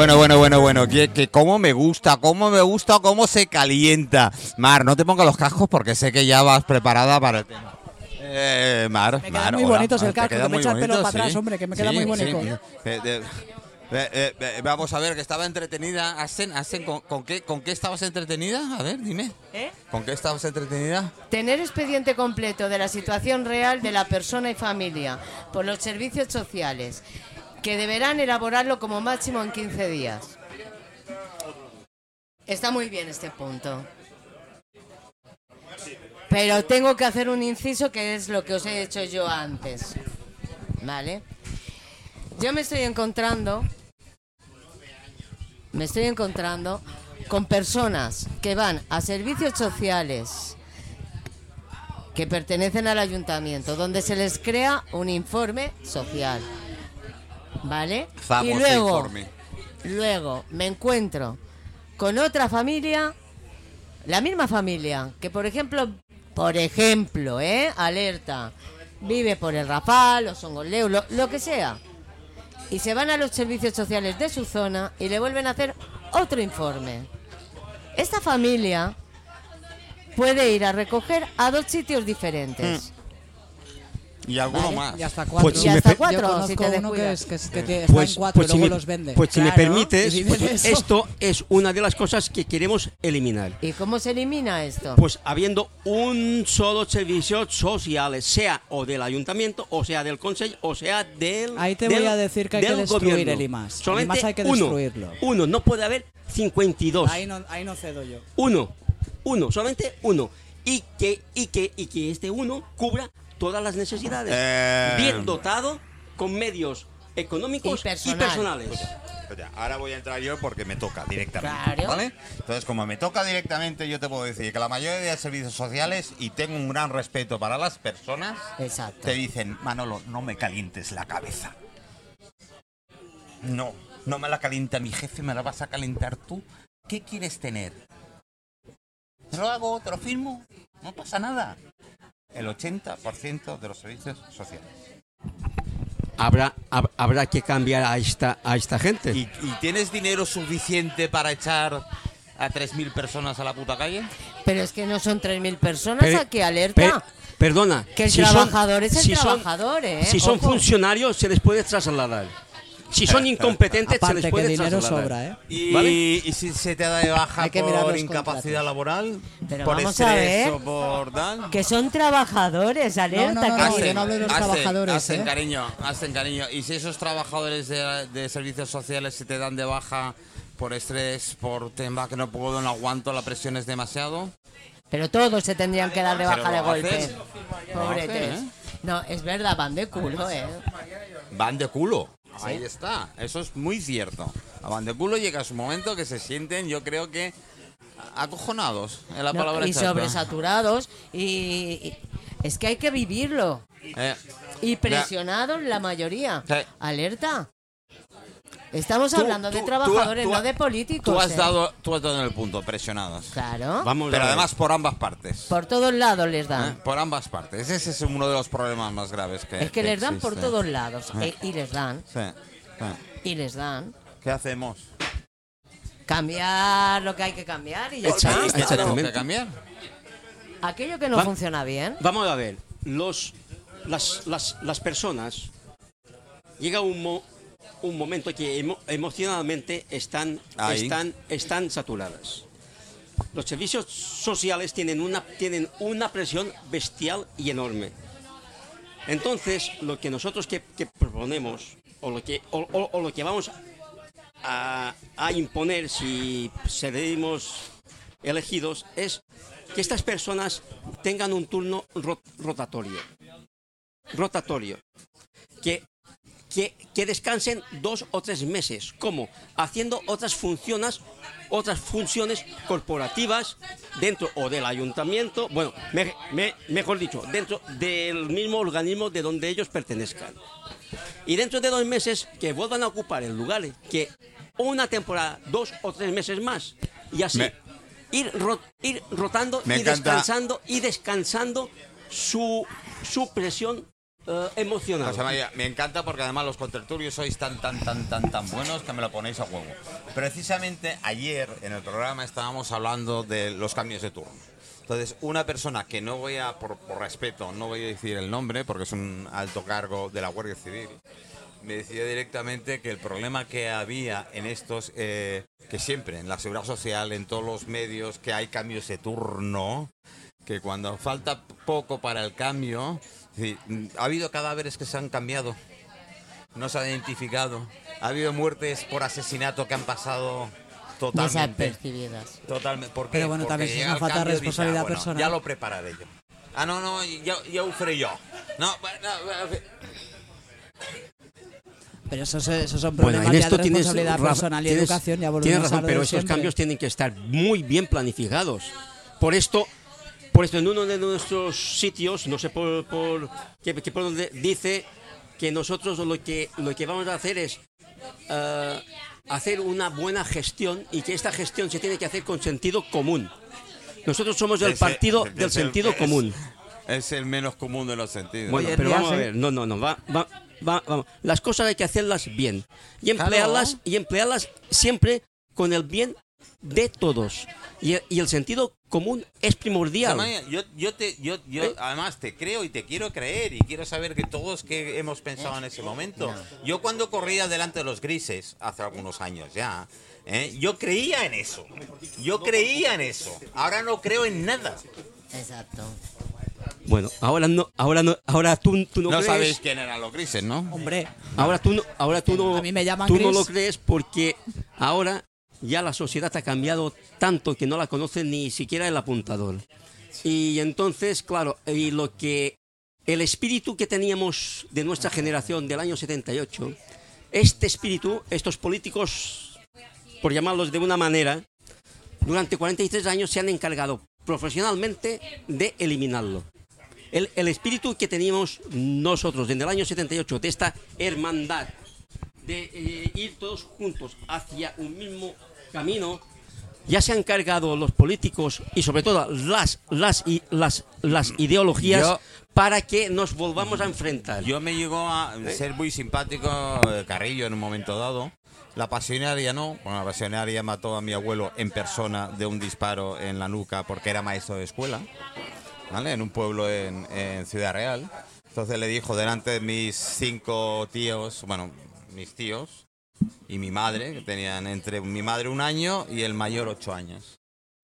Bueno, bueno, bueno, bueno, que, que cómo me gusta, cómo me gusta, cómo se calienta. Mar, no te pongas los cascos porque sé que ya vas preparada para el tema. Eh, Mar, Me Mar, muy hola. bonitos el casco, que me muy echa el pelo bonito, para atrás, sí. hombre, que me queda Sí, muy sí. bonito. Eh, eh, eh, eh, eh, vamos a ver, que estaba entretenida. Asen, Asen, ¿con, con qué, ¿con qué estabas entretenida? A ver, dime. ¿Eh? ¿Con qué estabas entretenida? Tener expediente completo de la situación real de la persona y familia por los servicios sociales, que deberán elaborarlo como máximo en 15 días. Está muy bien este punto. Pero tengo que hacer un inciso que es lo que os he hecho yo antes. ¿Vale? Yo me estoy encontrando me estoy encontrando con personas que van a servicios sociales que pertenecen al ayuntamiento, donde se les crea un informe social. ¿Vale? y Famoso luego, informe. luego me encuentro con otra familia, la misma familia, que por ejemplo, por ejemplo, ¿eh? Alerta, vive por el Rafal, los Songoleus, lo, lo que sea. Y se van a los servicios sociales de su zona y le vuelven a hacer otro informe. Esta familia puede ir a recoger a dos sitios diferentes. Y alguno Vale. más. Y hasta cuatro. Pues Y si me hasta cuatro, Yo conozco si te uno que, es, que, que está Pues, en cuatro pues y si luego me, los vende. pues si me Claro. permites, Y pues esto es una de las cosas que queremos eliminar. ¿Y cómo se elimina esto? Pues habiendo un solo servicio social, sea o del ayuntamiento, o sea del consejo, o sea del. Ahí te del- voy a decir que hay que destruir gobierno. el IMAS. El Solamente IMAS hay que uno, destruirlo. Uno, no puede haber 52. Ahí no, ahí no cedo yo. Uno, uno, solamente uno. Y que, y que, y que este uno cubra todas las necesidades. Eh. Bien dotado, con medios económicos Y y, personal. personales. Espera, Ahora voy a entrar yo porque me toca directamente. Claro. ¿Vale? Entonces, como me toca directamente, yo te puedo decir que la mayoría de servicios sociales, y tengo un gran respeto para las personas, Exacto. te dicen, Manolo, no me calientes la cabeza. No, no me la calienta mi jefe, me la vas a calentar tú. ¿Qué quieres tener? Te lo hago, te lo firmo, no pasa nada. El 80% de los servicios sociales. Habrá, hab- habrá que cambiar a esta, a esta gente. ¿Y, y tienes dinero suficiente para echar a 3.000 personas a la puta calle? Pero es que no son 3.000 personas Pero- aquí, alerta. per- perdona. Que el si son- trabajador es el si son- trabajador, ¿eh? Si son Ojo. funcionarios, se les puede trasladar. Si son incompetentes, se les que puede dinero trasladar. sobra, ¿eh? ¿Y, ¿Vale? y si se te da de baja Hay que mirar por incapacidad contratos. laboral? Pero ¿Por vamos a estrés ver. o por tal? Que son trabajadores, alerta. no, no, que- no, yo no hablo de los hacen- trabajadores, hacen ¿eh? cariño, hacen cariño. Y si esos trabajadores de, de servicios sociales se te dan de baja por estrés, por tema que no puedo, no aguanto, la presión es demasiado. Pero todos se tendrían que dar de baja de golpe. hacen. Hacen, ¿eh? No, es verdad, van de culo, ¿eh? Van de culo. Ahí está, eso es muy cierto. A van de culo llega su momento que se sienten, yo creo que acojonados, es la No, palabra y exacta. sobresaturados. Y, y- es que hay que vivirlo. Eh, Y presionados la mayoría. Alerta. Estamos Tú- hablando de tú- trabajadores, tú- no de políticos. tú has ¿eh? dado, tú has dado en el punto, presionados. Claro. Vamos Pero además por ambas partes. Por todos lados les ¿eh? dan. Por ambas partes. Ese es uno de los problemas más graves que Es que les dan por todos lados. Eh. eh, y les dan. Sí, sí. Y les dan. ¿Qué hacemos? Cambiar lo que hay que cambiar y ya Echa- está. ¿Qué tenemos Exactamente. que cambiar? Aquello que no Va- funciona bien. Vamos a ver, los, las, las, las personas llega un, mo- un momento que emo- emocionalmente están, Ahí. están, están saturadas. Los servicios sociales tienen una, tienen una presión bestial y enorme. Entonces, lo que nosotros que, que proponemos, o lo que, o, o- o lo que vamos a, a imponer si seremos elegidos, es que estas personas tengan un turno ro- rotatorio. Rotatorio. Que, que, que descansen dos o tres meses. ¿Cómo? Haciendo otras funciones, otras funciones corporativas dentro o del ayuntamiento, bueno, me- me- mejor dicho, dentro del mismo organismo de donde ellos pertenezcan. Y dentro de dos meses que vuelvan a ocupar el lugar que una temporada, dos o tres meses más. Y así Me- ir, ro- ir rotando y encanta. descansando y descansando su, su presión eh, emocionado. José María, me encanta porque además los contertulios sois tan, tan, tan, tan, tan buenos que me lo ponéis a huevo. Precisamente ayer en el programa estábamos hablando de los cambios de turno. Entonces, una persona que no voy a, por, por respeto, no voy a decir el nombre porque es un alto cargo de la Guardia Civil, me decía directamente que el problema que había en estos, eh, que siempre en la seguridad social, en todos los medios, que hay cambios de turno, que cuando falta poco para el cambio, decir, mm, ha habido cadáveres que se han cambiado, no se han identificado, ha habido muertes por asesinato que han pasado totalmente. Desapercibidas. Totalmente. ¿Por qué? Pero bueno, Porque también es una falta de responsabilidad "Ah, bueno, personal". Ya lo prepararé yo. Ah, no, no, ya, ya lo faré yo. No, bueno, bueno, Pero esos, esos son Bueno, problemas en ya esto de tienes responsabilidad razón, personal y tienes- educación. Ya Tienes a razón, pero de estos siempre. cambios tienen que estar muy bien planificados. Por esto, por esto en uno de nuestros sitios, no sé por, por qué, por dónde, dice que nosotros lo que lo que vamos a hacer es eh, hacer una buena gestión y que esta gestión se tiene que hacer con sentido común. Nosotros somos del partido del el- sentido es- común. Es el menos común de los sentidos. Bueno, pero vamos a ver, no, no, no, va, va, va- vamos. Las cosas hay que hacerlas bien y emplearlas y emplearlas siempre con el bien de todos. Y, y el sentido común es primordial. Samaya, yo, yo te, yo, yo ¿Eh? además te creo y te quiero creer y quiero saber que todos que hemos pensado en ese momento. Yo cuando corría delante de los grises hace algunos años ya, ¿eh? yo creía en eso. Yo creía en eso. Ahora no creo en nada. Exacto. Bueno, ahora no, ahora no, ahora tú, tú no, No crees. sabéis quién eran los grises, ¿no? Hombre, Ahora tú no, ahora tú no, A mí me llaman tú no lo crees porque ahora ya la sociedad ha cambiado tanto que no la conoce ni siquiera el apuntador. Y entonces, claro, y lo que el espíritu que teníamos de nuestra generación del año 78, este espíritu, estos políticos, por llamarlos de una manera, durante 43 años se han encargado profesionalmente de eliminarlo. El, el espíritu que teníamos nosotros desde el año 78, de esta hermandad, de eh, ir todos juntos hacia un mismo camino, ya se han cargado los políticos y sobre todo las, las, y- las, las ideologías Yo- para que nos volvamos a enfrentar. Yo me llegó a ser muy simpático eh, Carrillo en un momento dado. La pasionaria no. Bueno, la pasionaria mató a mi abuelo en persona de un disparo en la nuca porque era maestro de escuela. ¿Vale? En un pueblo en, en Ciudad Real. Entonces le dijo delante de mis cinco tíos, bueno, mis tíos y mi madre, que tenían entre mi madre un año y el mayor ocho años.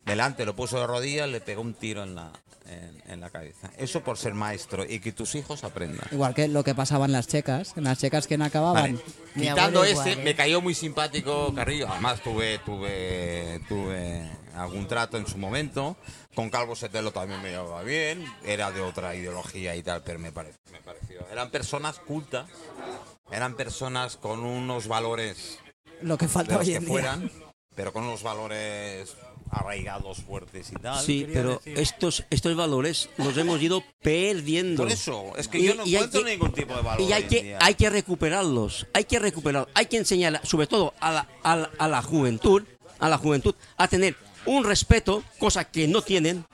Delante lo puso de rodillas, le pegó un tiro en la, en, en la cabeza. Eso por ser maestro y que tus hijos aprendan. igual que lo que pasaba en las checas. En las checas, ¿quién acababan? Vale. Quitando ese, igual, ¿eh? me cayó muy simpático Carrillo. Además tuve, tuve, tuve algún trato en su momento. Con Calvo Setelo también me llevaba bien. Era de otra ideología y tal, pero me, pare- me pareció. Eran personas cultas. Eran personas con unos valores Lo que falta que día. fueran, pero con unos valores arraigados, fuertes y tal. Sí, pero decir- estos, estos valores los hemos ido perdiendo. Por eso, es que Y- yo no encuentro que- ningún tipo de valor. Y hay hoy en que, día. hay que recuperarlos, hay que recuperarlos, hay que enseñar, sobre todo a la, a la- a la juventud, a la juventud, a tener un respeto, cosa que no tienen.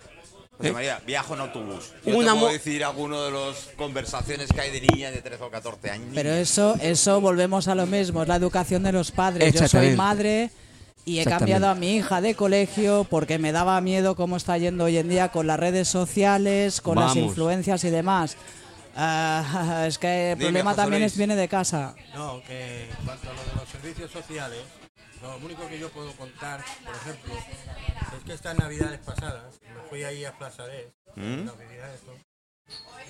José ¿Eh? María, viajo en autobús. Yo Una te puedo decir alguno de las conversaciones que hay de niña de 13 o 14 años. Pero eso, eso volvemos a lo mismo, es la educación de los padres. Yo soy madre y he cambiado a mi hija de colegio porque me daba miedo cómo está yendo hoy en día con las redes sociales, con las Vamos. influencias y demás. Ah, es que el Dime, problema José también Luis. es, viene de casa. No, que en cuanto a lo de los servicios sociales, lo único que yo puedo contar, por ejemplo, es que estas navidades pasadas me fui ahí a Plaza de ¿Mm? Navidad esto,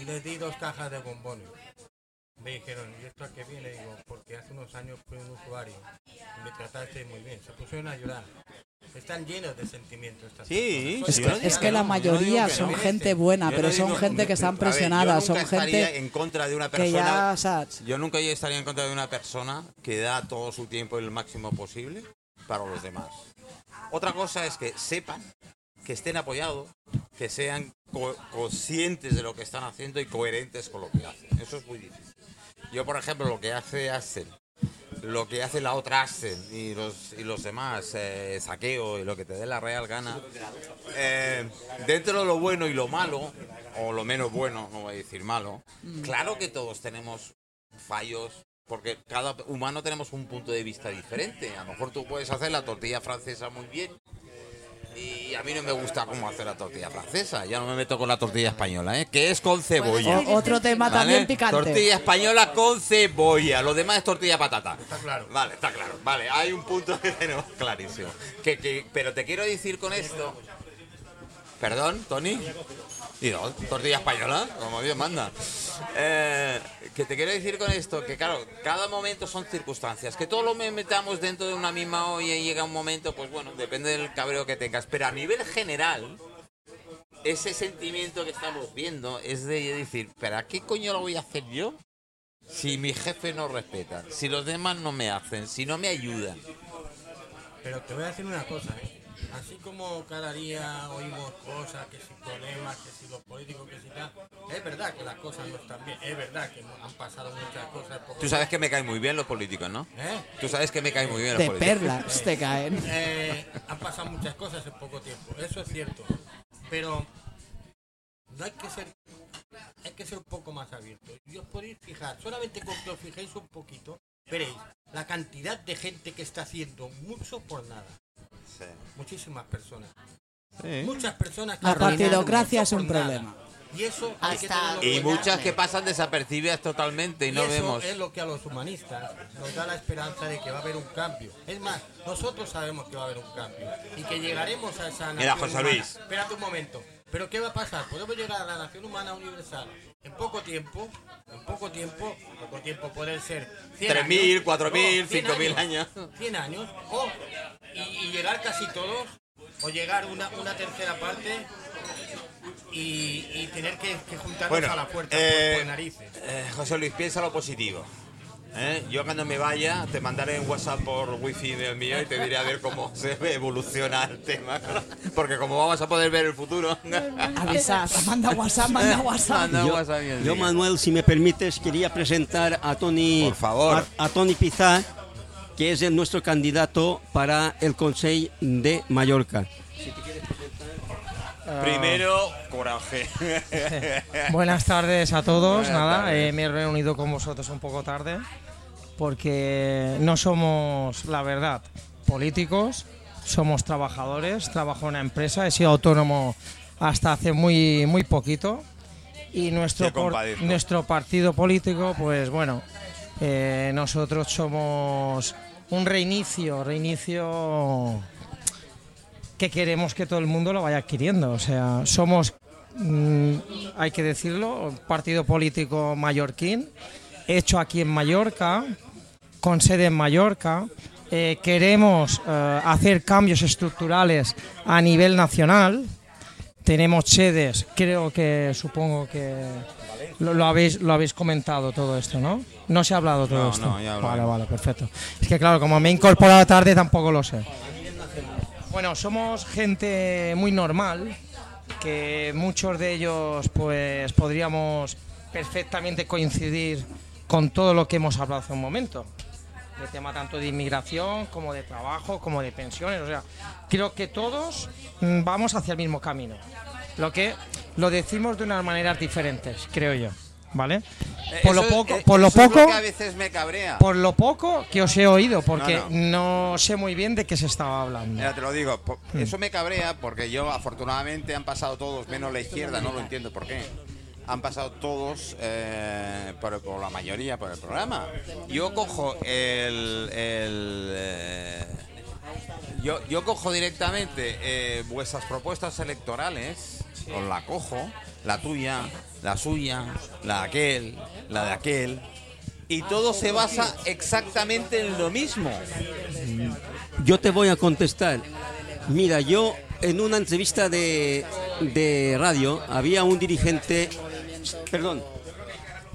y les di dos cajas de bombones. Me dijeron, ¿y esto a qué viene? Digo, porque hace unos años fui un usuario y me trataste muy bien. Se pusieron a llorar. Están llenos de sentimientos Sí. Es que- es la no mayoría son no. gente buena, Yo pero no son digo- gente que están presionadas, yo son nunca estaría gente en contra de una que persona. ya. Yo nunca estaría en contra de una persona que da todo su tiempo el máximo posible para los demás. Otra cosa es que sepan, que estén apoyados, que sean co- conscientes de lo que están haciendo y coherentes con lo que hacen. Eso es muy difícil. Yo, por ejemplo, lo que hace Axel lo que hace la otra Axel y los, y los demás, eh, saqueo y lo que te dé la real gana, eh, dentro de lo bueno y lo malo, o lo menos bueno, no voy a decir malo, claro que todos tenemos fallos, porque cada humano tenemos un punto de vista diferente. A lo mejor tú puedes hacer la tortilla francesa muy bien. Y a mí no me gusta cómo hacer la tortilla francesa. Ya no me meto con la tortilla española, ¿eh? Que es con cebolla. O- otro tema ¿Vale? también picante. Tortilla española con cebolla. Lo demás es tortilla patata. Está claro. Vale, está claro. Vale, hay un punto que tenemos clarísimo. Que, que- pero te quiero decir con esto. Perdón, Tony. Y no, tortilla española, como Dios manda. Eh, que te quiero decir con esto, que claro, cada momento son circunstancias. Que todos lo me- metamos dentro de una misma olla y llega un momento, pues bueno, depende del cabreo que tengas. Pero a nivel general, ese sentimiento que estamos viendo es de decir, ¿para qué coño lo voy a hacer yo? Si mi jefe no respeta, si los demás no me hacen, si no me ayudan. Pero te voy a decir una cosa, ¿eh? Así como cada día oímos cosas, que si problemas, que si los políticos, que si tal, es verdad que las cosas no están bien, es verdad que no- han pasado muchas cosas. Tú sabes que me caen muy bien los políticos, ¿no? ¿Eh? Tú sabes que me caen muy bien los De políticos. perlas te caen. Eh, han pasado muchas cosas en poco tiempo, eso es cierto. Pero no hay que ser hay que ser un poco más abierto. Y os podéis fijar, solamente con que os fijéis un poquito, veréis la cantidad de gente que está haciendo mucho por nada. Sí. Muchísimas personas. Sí. Muchas personas que La partidocracia es un problema. Y eso hay que Hasta- Y en muchas que pasan desapercibidas totalmente y Y no eso vemos. es lo que a los humanistas nos da la esperanza de que va a haber un cambio. Es más, nosotros sabemos que va a haber un cambio y que llegaremos a esa nación Mira, José humana. Luis. Espérate un momento. ¿Pero qué va a pasar? Podemos llegar a la nación humana universal en poco tiempo, en poco tiempo, poco tiempo puede ser 100 3.000, años, 4.000, o 100 5.000 años. 100 años, o llegar casi todos, o llegar una, una tercera parte y, y tener que, que juntarnos Bueno, a la puerta eh, por, por narices. Eh, José Luis, piensa lo positivo. ¿eh? Yo cuando me vaya te mandaré un WhatsApp por wifi del mío y te diré a ver cómo se evoluciona el tema. Porque como vamos a poder ver el futuro... Avisa, manda WhatsApp, manda WhatsApp. Manda Yo, yo. Manuel, si me permites, quería presentar a Tony, Por favor. A, a Tony Pizá, que es el- nuestro candidato para el Consejo de Mallorca. Primero, coraje. Buenas tardes a todos. Buenas Nada, eh, me he reunido con vosotros un poco tarde porque no somos, la verdad, políticos, somos trabajadores. Trabajo en una empresa, he sido autónomo hasta hace muy, muy poquito. Y nuestro, por- nuestro partido político, pues bueno, eh, nosotros somos un reinicio, reinicio que queremos que todo el mundo lo vaya adquiriendo. O sea, somos, mm, hay que decirlo, un partido político mallorquín, hecho aquí en Mallorca, con sede en Mallorca. Eh, queremos eh, hacer cambios estructurales a nivel nacional. Tenemos sedes, creo que supongo que lo, lo habéis, lo habéis comentado todo esto, ¿no? No se ha hablado todo No, esto. no, ya vale, vale, perfecto. Es que claro, como me he incorporado tarde tampoco lo sé. Bueno, somos gente muy normal, que muchos de ellos pues podríamos perfectamente coincidir con todo lo que hemos hablado hace un momento. De tema tanto de inmigración como de trabajo, como de pensiones. O sea, creo que todos mm, vamos hacia el mismo camino. Lo que lo decimos de unas maneras diferentes, creo yo. ¿Vale? Por lo poco, eh, por lo poco, que a veces me cabrea. por lo poco que os he oído, porque No, no sé muy bien de qué se estaba hablando. Mira, te lo digo, Hmm. eso me cabrea porque yo afortunadamente han pasado todos, menos la izquierda, no lo entiendo por qué. Han pasado todos, eh, por, por la mayoría, por el programa. Yo cojo el... el, eh, yo, yo cojo directamente eh, vuestras propuestas electorales, os la cojo, la tuya, la suya, la de aquel, la de aquel, y todo se basa exactamente en lo mismo. Yo te voy a contestar. Mira, yo en una entrevista de, de radio había un dirigente, perdón,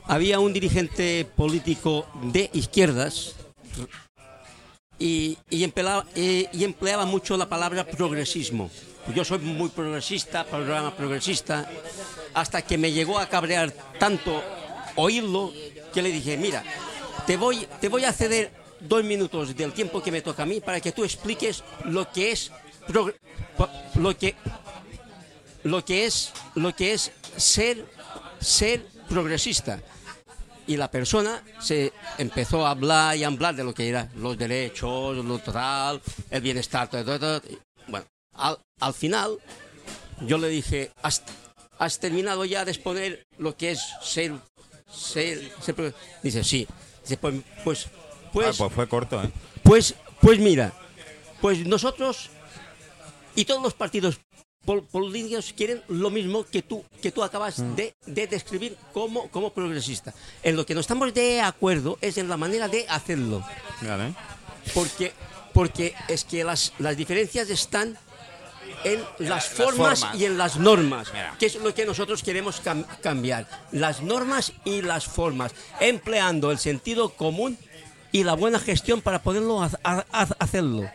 había un dirigente político de izquierdas y, y empleaba, y- y empleaba mucho la palabra progresismo. Yo soy muy progresista, programa progresista, hasta que me llegó a cabrear tanto oírlo que le dije, mira, te voy, te voy a ceder dos minutos del tiempo que me toca a mí para que tú expliques lo que es lo que lo que es lo que es ser ser progresista y la persona se empezó a hablar y a hablar de lo que era los derechos, lo tal, el bienestar, todo, todo, todo. Bueno, al, al final yo le dije, ¿has, has terminado ya de exponer lo que es ser, ser, ser pro-?" Dice, sí. Dice, pues, pues, Ah, pues, pues fue corto, ¿eh? pues, pues mira, pues nosotros y todos los partidos pol- políticos quieren lo mismo que tú, que tú acabas de, de describir como, como progresista. En lo que no estamos de acuerdo es en la manera de hacerlo. Vale. Porque, porque es que las, las diferencias están en las las formas, formas. y en las normas, Mira. que es lo que nosotros queremos cam- cambiar. Las normas y las formas, empleando el sentido común y la buena gestión para poderlo ha- ha- ha- hacerlo.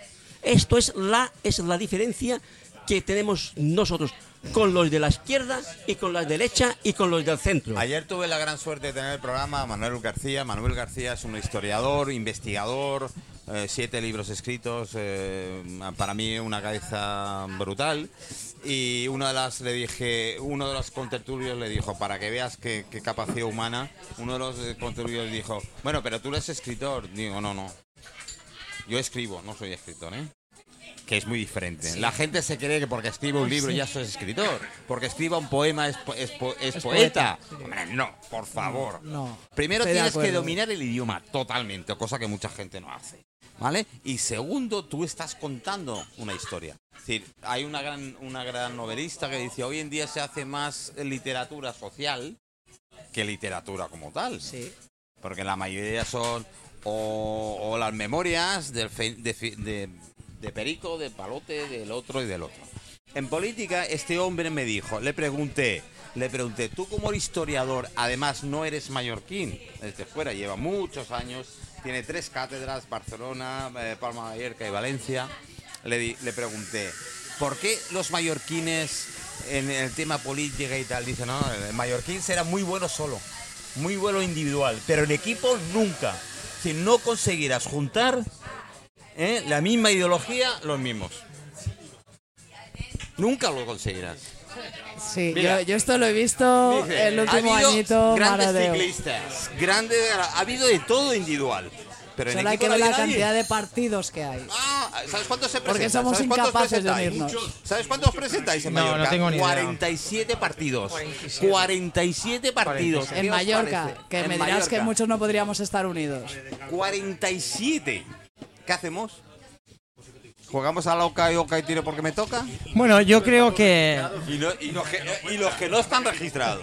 Esto es la, es la diferencia que tenemos nosotros con los de la izquierda y con la derecha y con los del centro. Ayer tuve la gran suerte de tener el programa a Manuel García. Manuel García es un historiador, investigador, eh, siete libros escritos, eh, para mí una cabeza brutal. Y una de las le dije, uno de los contertulios le dijo, para que veas qué, qué capacidad humana, uno de los contertulios dijo, bueno, pero tú eres escritor. Digo, no, no. Yo escribo, no soy escritor, ¿eh? que es muy diferente. La gente se cree que porque escribe un libro ya soy escritor, porque escriba un poema es, po- es po- es Es poeta. poeta, Hombre, no, por favor. No. Primero estoy tienes que dominar el idioma totalmente, cosa que mucha gente no hace. ¿Vale? Y segundo, tú estás contando una historia. Es decir, hay una gran, una gran novelista que dice, hoy en día se hace más literatura social que literatura como tal. Sí. Porque la mayoría son o, o las memorias del fe- de, fi- de- de Perico, de Palote, del otro y del otro. En política, este hombre me dijo, le pregunté, le pregunté, tú como historiador, además no eres mallorquín, desde fuera, lleva muchos años, tiene tres cátedras, Barcelona, eh, Palma de Mallorca y Valencia. Le, le pregunté, ¿por qué los mallorquines en el tema política y tal? Dice, no, el mallorquín será muy bueno solo, muy bueno individual, pero en equipo nunca. Si no conseguirás juntar ¿eh? la misma ideología, los mismos. Nunca lo conseguirás. Sí, Mira. yo, yo esto lo he visto Dice, el ha último habido añito. Grandes maradeo. ciclistas, grandes, ha habido de todo individual. Pero en Solo hay equipo que ver no la hay nadie. cantidad de partidos que hay. Ah, ¿sabes cuántos se Porque presentan? somos ¿Sabes cuántos incapaces de presentáis? unirnos. ¿Sabes cuántos presentáis en No, no Mallorca? tengo ni idea. 47 partidos. 47, partidos. ¿Qué En Mallorca, que En me dirás que Mallorca. muchos no podríamos estar unidos. 47. ¿Qué hacemos? ¿Jugamos a la oca y oca y tiro porque me toca? Bueno, yo creo que Y, no- y los, que, y los que no están registrados.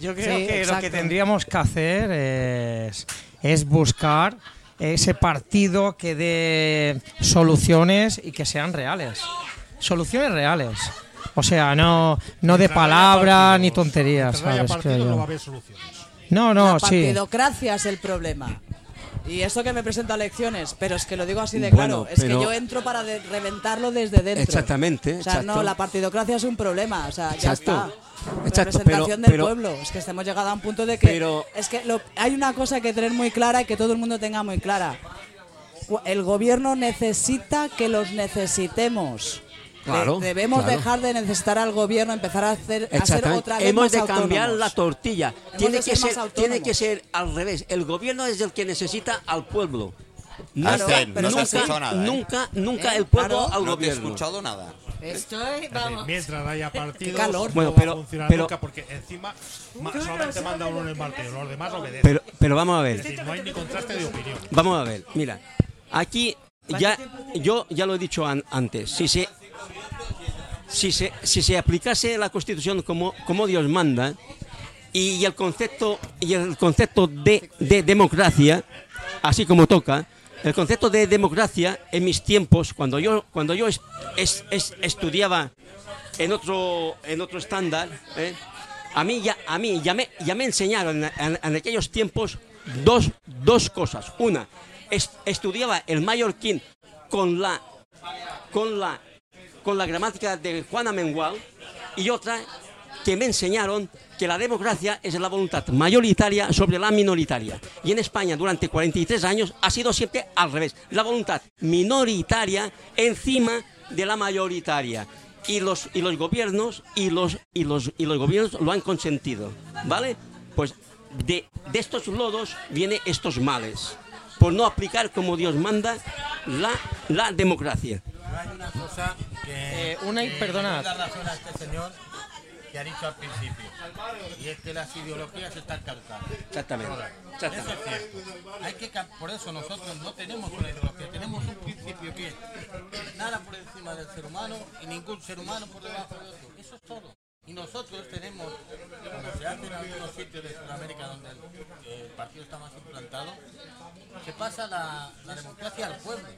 Yo creo Sí, que lo que tendríamos que hacer es, es buscar ese partido que dé soluciones y que sean reales. Soluciones reales. O sea, no, no de Mientras haya palabra partidos, ni tonterías, ¿sabes? no va a haber soluciones. No, no, la sí. partidocracia es el problema. Y eso que me presento a elecciones, pero es que lo digo así de Bueno, claro, es que yo entro para de- reventarlo desde dentro. Exactamente, O sea, no, la partidocracia es un problema, o sea, ya Exacto. está. Exacto, Representación pero- del pero- pueblo, es que estemos llegado a un punto de que Pero- es que lo- hay una cosa que tener muy clara y que todo el mundo tenga muy clara. El gobierno necesita que los necesitemos. De- Claro, debemos claro. dejar de necesitar al gobierno, empezar a hacer a Exactamente. otra vez Hemos más de cambiar autónomos. la tortilla. Tiene de que, ser ser, tiene que ser al revés. El gobierno es el que necesita al pueblo. Claro, Nunca, no se ha nunca, escuchado nada, ¿eh? nunca, nunca ¿Eh? el pueblo Claro. al No te he gobierno. escuchado nada. Estoy, vamos. Mientras haya partidos, calor. no Bueno, va pero- a funcionar pero- nunca porque encima ma- solamente manda uno en el martillo, los demás obedecen. Pero, pero vamos a es ver. decir, no hay ni contraste de opinión. Vamos a ver. Mira, aquí ya yo ya lo he dicho an- antes. Si se si se, si se aplicase la Constitución como, como Dios manda y el concepto y el concepto de, de democracia, así como toca, el concepto de democracia en mis tiempos, cuando yo cuando yo es- es- es- estudiaba en otro en otro estándar, ¿eh? a mí ya a mí ya me, ya me enseñaron en, aquellos tiempos dos, dos cosas. Una, es- estudiaba el mallorquín con la con la con la gramática de Juan Amengual y otra que me enseñaron que la democracia es la voluntad mayoritaria sobre la minoritaria. Y en España durante 43 años ha sido siempre al revés. La voluntad minoritaria encima de la mayoritaria. Y los, y los gobiernos y los, y, los, y los gobiernos lo han consentido. ¿Vale? Pues de, de estos lodos vienen estos males. Por no aplicar como Dios manda la, la democracia. Pero hay una cosa que, Eh, una que perdonad. da razón a este señor que ha dicho al principio. Y es que las ideologías están caducadas. Exactamente. Exactamente. Eso es cierto. Hay que, por eso nosotros no tenemos una ideología, tenemos un principio que es nada por encima del ser humano y ningún ser humano por debajo de otro. Eso es todo. Y nosotros tenemos, como se hace en algunos sitios de Sudamérica donde el, el partido está más implantado, se pasa la, la democracia al pueblo.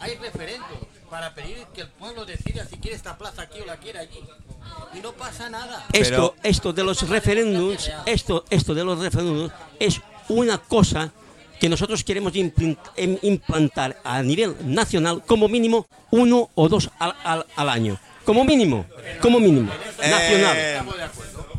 Hay referendos para pedir que el pueblo decida si quiere esta plaza aquí o la quiere allí. Y no pasa nada. Esto, esto de los referéndums, esto, esto de los referéndums es una cosa que nosotros queremos em- implantar a nivel nacional como mínimo uno o dos al, al- al año. Como mínimo, como mínimo. Nacional. Eh,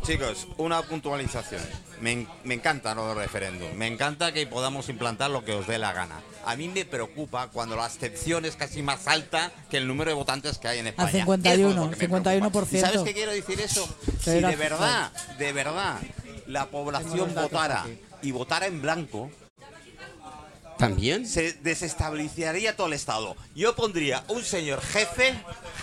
chicos, una puntualización. Me, me encanta lo del referéndum. Me encanta que podamos implantar lo que os dé la gana. A mí me preocupa cuando la abstención es casi más alta que el número de votantes que hay en España. 51, Eso es lo que me preocupa. 51%. ¿Y ¿Sabes qué quiero decir eso? Si de verdad, de verdad, la población votara y votara en blanco, También. se desestabilizaría todo el Estado. Yo pondría un señor jefe,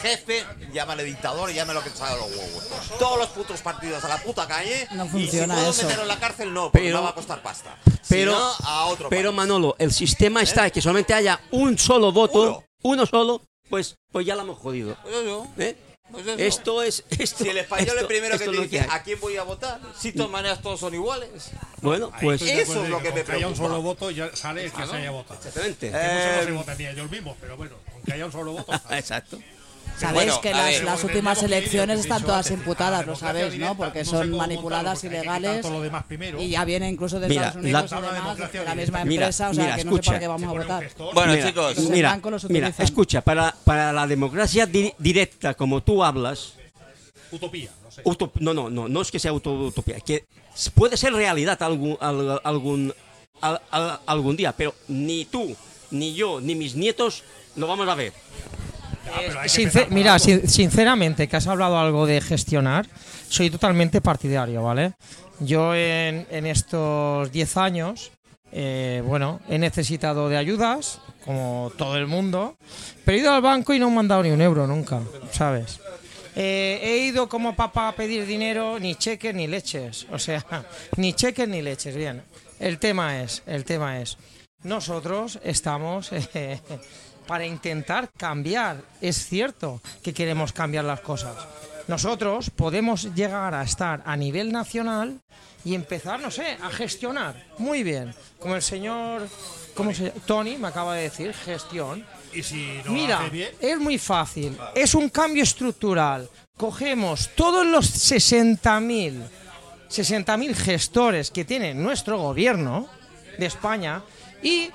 jefe, llámale dictador, llámale lo que salga de los huevos. Todos los putos partidos a la puta calle. No y funciona si puedo eso. meterlo en la cárcel, no, porque Pero- me va a costar pasta. Pero, si no, a otro pero país. Manolo, el sistema está que solamente haya un solo voto, Uno. uno, solo, pues, pues ya lo hemos jodido. Pues eso, ¿eh? Pues. Esto es. Esto, Si el español esto- es primero que te lo que dice hay. a quién voy a votar, si de todas maneras todos son iguales. Bueno, pues. eso es lo en que me con haya un preocupa. solo voto ya sale el que se haya votado. Exactamente. Que muchos no se Eh, votan ni ellos mismos, pero bueno, aunque haya un solo voto. Exacto. Sabéis bueno, que las, ver. las Pero últimas elecciones están todas imputadas, lo sabéis, ¿no? Porque no sé son manipuladas ilegales todo lo demás primero. y ya viene incluso de Mira, Estados Unidos la- y demás, democracia de la misma. Mira, empresa, o sea mira, que no sé para qué vamos a votar. Bueno, Mira, chicos, mira, escucha, para, para la democracia di- directa, como tú hablas, Utopía, no sé. utop- no, no, no, no es que sea uto- utopía, que puede ser realidad algún, al- algún, al- al- algún día, pero ni tú, ni yo, ni mis nietos lo vamos a ver. Sincer- por mira, sin- sinceramente, que has hablado algo de gestionar, soy totalmente partidario, ¿vale? Yo en, en estos 10 años, eh, bueno, he necesitado de ayudas, como todo el mundo, pero he ido al banco y no me han dado ni un euro nunca, ¿sabes? Eh, he ido como papá a pedir dinero, ni cheques ni leches, o sea, ni cheques ni leches, bien. El tema es, el tema es, nosotros estamos eh, para intentar cambiar. Es cierto que queremos cambiar las cosas. Nosotros podemos llegar a estar a nivel nacional y empezar, no sé, a gestionar. Muy bien. Como el señor ¿cómo se? Tony me acaba de decir, gestión. Y si no Mira, hace bien, es muy fácil. Es un cambio estructural. Cogemos todos los 60.000 60.000 gestores que tiene nuestro gobierno de España y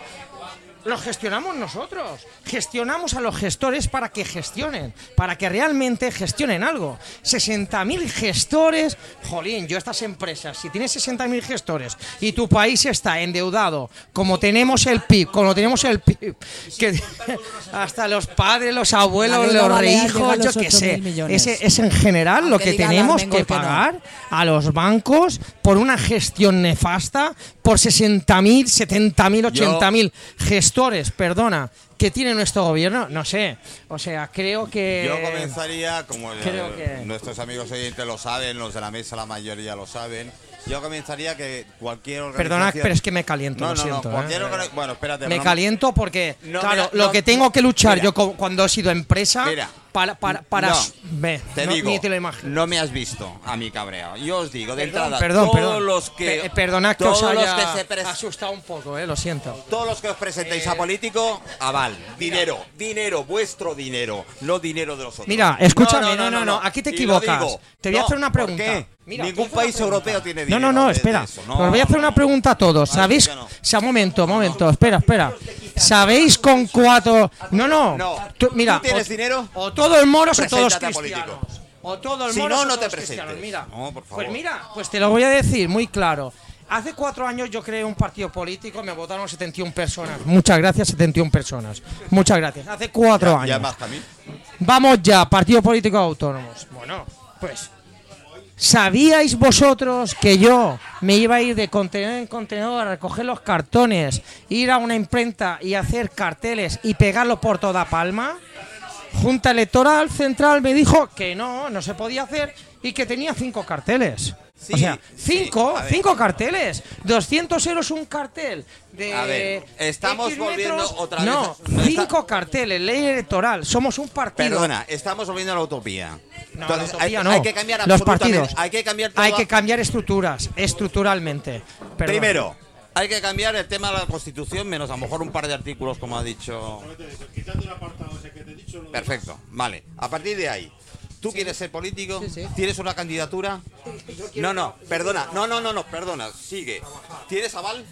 los gestionamos nosotros. Gestionamos a los gestores para que gestionen, para que realmente gestionen algo. 60.000 gestores. Jolín, yo estas empresas, si tienes 60.000 gestores y tu país está endeudado, como tenemos el PIB, como tenemos el PIB, que hasta los padres, los abuelos, los rehijos, yo qué 8.000 sé. Ese es en general lo que tenemos que que no. pagar a los bancos por una gestión nefasta, por 60.000, 70.000, 80.000 gestores, perdona, que tiene nuestro gobierno. No sé, o sea, creo que... Yo comenzaría, como creo que- nuestros amigos oyentes lo saben, los de la mesa la mayoría lo saben, yo comenzaría que cualquier organización... Perdona, pero es que me caliento, No, lo no, no, siento. ¿eh? organi- Bueno, espérate. Me caliento porque, claro, mira, lo que tengo que luchar mira. yo cuando he sido empresa Mira. para para Te digo, ni te lo imaginas. no me has visto a mi cabreo. Yo os digo, de Perdón, entrada, perdón, todos perdón. los que... Pe- perdonad que todos os los haya que se pres- asustado un poco, eh, lo siento. Todos los que os presentéis a político, aval. Dinero, dinero, vuestro dinero, no dinero de los otros. Mira, escúchame, no, no, no, aquí te equivocas. digo. Te voy a hacer una ¿por pregunta. Mira, Ningún país europeo tiene No, dinero. no, no, de- de espera. Os voy a hacer una pregunta a todos. ¿Sabéis? no. O sea, momento, momento, espera, espera. ¿Sabéis con cuatro.? No, no. No. Tú- mira, ¿Tú tienes o, dinero? o todos moros o todos cristianos. o todo el Si moros no, o no todos te presentes. Mira, No, por favor. pues mira, pues te lo voy a decir muy claro. Hace cuatro años yo creé un partido político, me votaron 71 personas. Muchas gracias, 71 personas. Muchas gracias. Hace cuatro Ya, años. ya más que a mí. Vamos ya, Partido Político Autónomos. Bueno, pues. ¿Sabíais vosotros que yo me iba a ir de contenedor en contenedor a recoger los cartones, ir a una imprenta y hacer carteles y pegarlo por toda Palma? Junta Electoral Central me dijo que no, no se podía hacer y que tenía cinco carteles. Sí, o sea, sí, cinco, ver. cinco carteles. 200 euros un cartel. De A ver, estamos X volviendo metros. otra vez No, no está- cinco carteles, ley electoral. Somos un partido. Perdona, estamos volviendo a la utopía. No, Entonces, la utopía hay, no. hay que cambiar Los partidos. Hay que cambiar todo. Hay que cambiar estructuras, estructuralmente. Perdón. Primero, hay que cambiar el tema de la Constitución, menos a lo mejor un par de artículos, como ha dicho. Perfecto, vale. A partir de ahí, ¿tú quieres ser político? Sí, sí. ¿Tienes una candidatura? No, no, perdona, no, no, no, no, perdona, sigue. ¿Tienes aval?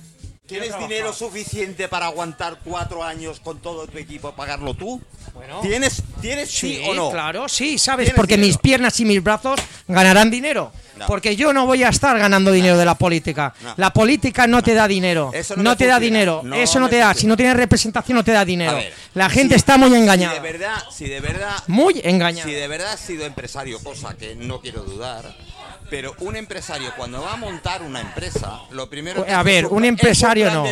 ¿Tienes dinero suficiente para aguantar cuatro años con todo tu equipo, pagarlo tú? Bueno. ¿Tienes, ¿tienes sí, o no? claro, sí, ¿sabes? ¿Tienes Porque dinero? mis piernas y mis brazos ganarán dinero. No. Porque yo no voy a estar ganando dinero de la política. No. La política no, te da dinero. Eso no te da dinero. Eso no te da. Si no tienes representación, no te da dinero. Ver, la gente si- está muy Si engañada. de verdad, si de verdad Muy engañada. Si de verdad has sido empresario, cosa que no quiero dudar, pero un empresario cuando va a montar una empresa, lo primero que A ver, un es empresario no.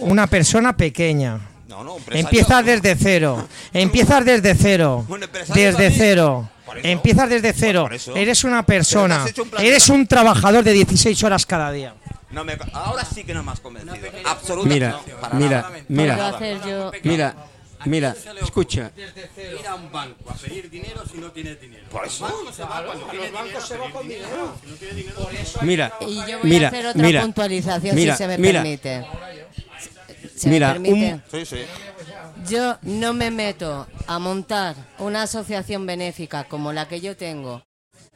Una persona pequeña. No, no, Empiezas desde cero. Empiezas desde cero. Desde cero. Empiezas desde cero. Por eso. Eres una persona. no un Eres un trabajador de 16 horas cada día. No me- ahora sí que no me has convencido. Absolutamente. Mira, no, para mira, nada. mira. Hacer yo. Mira, mira, escucha. Ir a un banco a pedir dinero si no tienes dinero. Por eso. Mira, Y yo voy mira, a hacer otra mira, puntualización mira, si se me mira. permite. ¿Se Mira, me permite? un- Sí, sí. Yo no me meto a montar una asociación benéfica como la que yo tengo,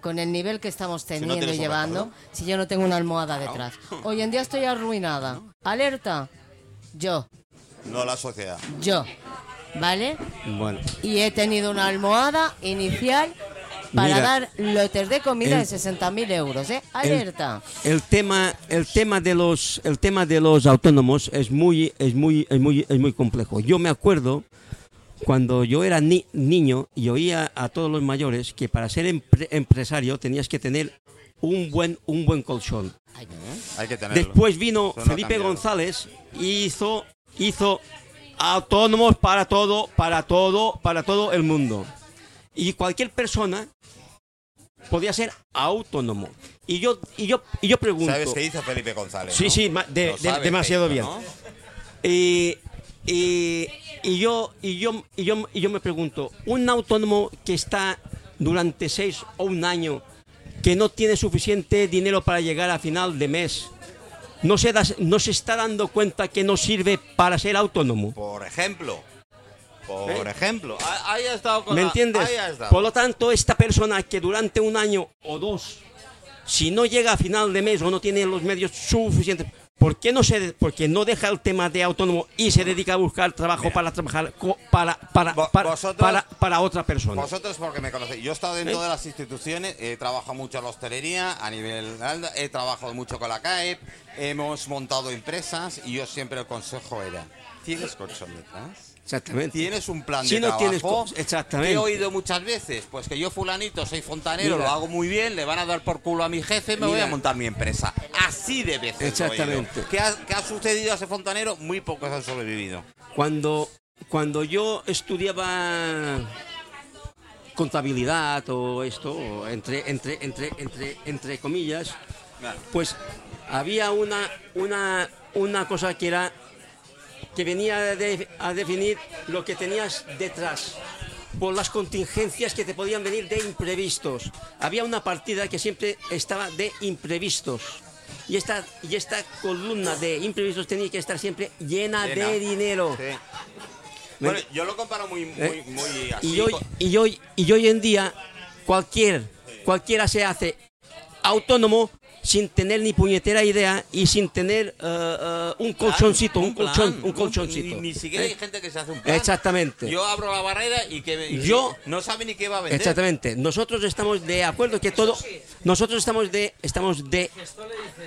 con el nivel que estamos teniendo y llevando, si yo no tengo una almohada detrás. Hoy en día estoy arruinada. Alerta. Yo, No la sociedad. yo. ¿Vale? Bueno, Y he tenido una almohada inicial para Mira, dar lotes de comida el- de 60.000 euros, ¿eh? Alerta. el tema, el tema de los, el tema de los autónomos es muy, es muy, es muy, es muy complejo. Yo me acuerdo cuando yo era ni- niño y oía a todos los mayores que para ser empre- empresario tenías que tener un buen, un buen colchón. Hay que tenerlo. Después vino no Felipe cambiado. González y hizo, hizo autónomos para todo, para todo, para todo el mundo. Y cualquier persona podía ser autónomo. Y yo, y yo, y yo pregunto. ¿Sabes qué hizo Felipe González? Sí, no? sí, de- de- demasiado bien. ¿no? Y, y- y yo, y, yo, y, yo, y yo me pregunto, un autónomo que está durante seis o un año, que no tiene suficiente dinero para llegar a final de mes, no se, da- no se está dando cuenta que no sirve para ser autónomo. Por ejemplo. Por ejemplo. Ah, Ahí ha estado con ¿Me la- entiendes? Ahí ha estado. Por lo tanto, esta persona que durante un año o dos, si no llega a final de mes o no tiene los medios suficientes, ¿por qué no se, porque no deja el tema de autónomo y se dedica a buscar trabajo para trabajar para para, para, vosotros- para, para otra persona? Vosotros porque me conocéis. Yo he estado dentro ¿Eh? de las instituciones, he trabajado mucho en la hostelería a nivel, he trabajado mucho con la CAEP, hemos montado empresas y yo siempre el consejo era, ¿tienes colchón detrás? Exactamente. ¿Tienes un plan Si de no trabajo? tienes exactamente. ¿Qué he oído muchas veces? Pues que yo fulanito soy fontanero, Mira. lo hago muy bien, le van a dar por culo a mi jefe, me voy a montar mi empresa. Así de veces. Exactamente. ¿Qué ha, qué ha sucedido a ese fontanero? Muy pocos han sobrevivido. Cuando, cuando yo estudiaba contabilidad o esto, entre, entre, entre, entre, entre comillas, pues había una, una, una cosa que era que venía a, de- a definir lo que tenías detrás por las contingencias que te podían venir de imprevistos. Había una partida que siempre estaba de imprevistos. Y esta, y esta columna de imprevistos tenía que estar siempre llena, Llena. de dinero. Sí. Bueno, yo lo comparo muy, muy, ¿Eh? muy así. Y hoy, y, hoy, y hoy en día cualquier, cualquiera se hace autónomo sin tener ni puñetera idea y sin tener eh, eh, un colchoncito, un, plan, colchón, un Ni, colchoncito. ni siquiera ¿eh? hay gente que se hace un plan. Exactamente. Yo abro la barrera y que y Yo- no sabe ni qué va a vender. Exactamente. Nosotros estamos de acuerdo que todo, nosotros estamos de, estamos de,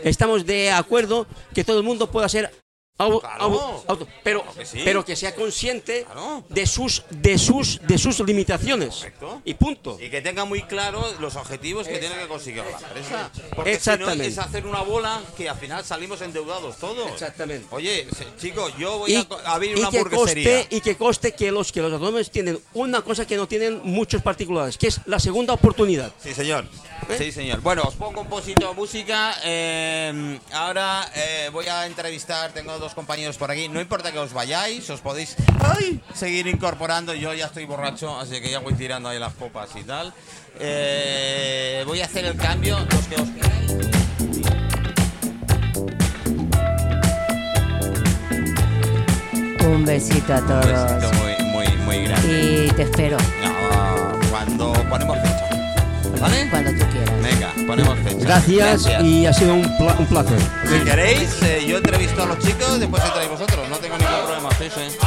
estamos de acuerdo que todo el mundo pueda ser au- Claro. au- pero, Claro que sí. pero que sea consciente Claro. de sus, de sus, de sus limitaciones. Correcto. Y punto. Y que tenga muy claro los objetivos que tiene que conseguir la empresa. Porque Exactamente. si no es hacer una bola que al final salimos endeudados todos. Exactamente. Oye, chicos, yo voy Y, a abrir y una que hamburguesería. coste, y que coste que los que los autónomos tienen una cosa que no tienen muchos particulares, que es la segunda oportunidad. Sí, señor. ¿Eh? Sí, señor. Bueno, os pongo un poquito de música. eh, ahora eh, voy a entrevistar, tengo dos compañeros por aquí. No importa que os vayáis, os podéis ¡ay! seguir incorporando. Yo ya estoy borracho, así que ya voy tirando ahí las copas y tal. Eh, voy a hacer el cambio, los que os. Un besito a Un todos. besito muy, muy, muy grande. Y te espero No, cuando ponemos fecha. ¿Vale? cuando tú quieras. Venga, ponemos fecha. Gracias, y ha sido un, pla- un placer. Si queréis, eh, yo entrevisto a los chicos, después entráis vosotros. No tengo ningún problema. Sí, sí.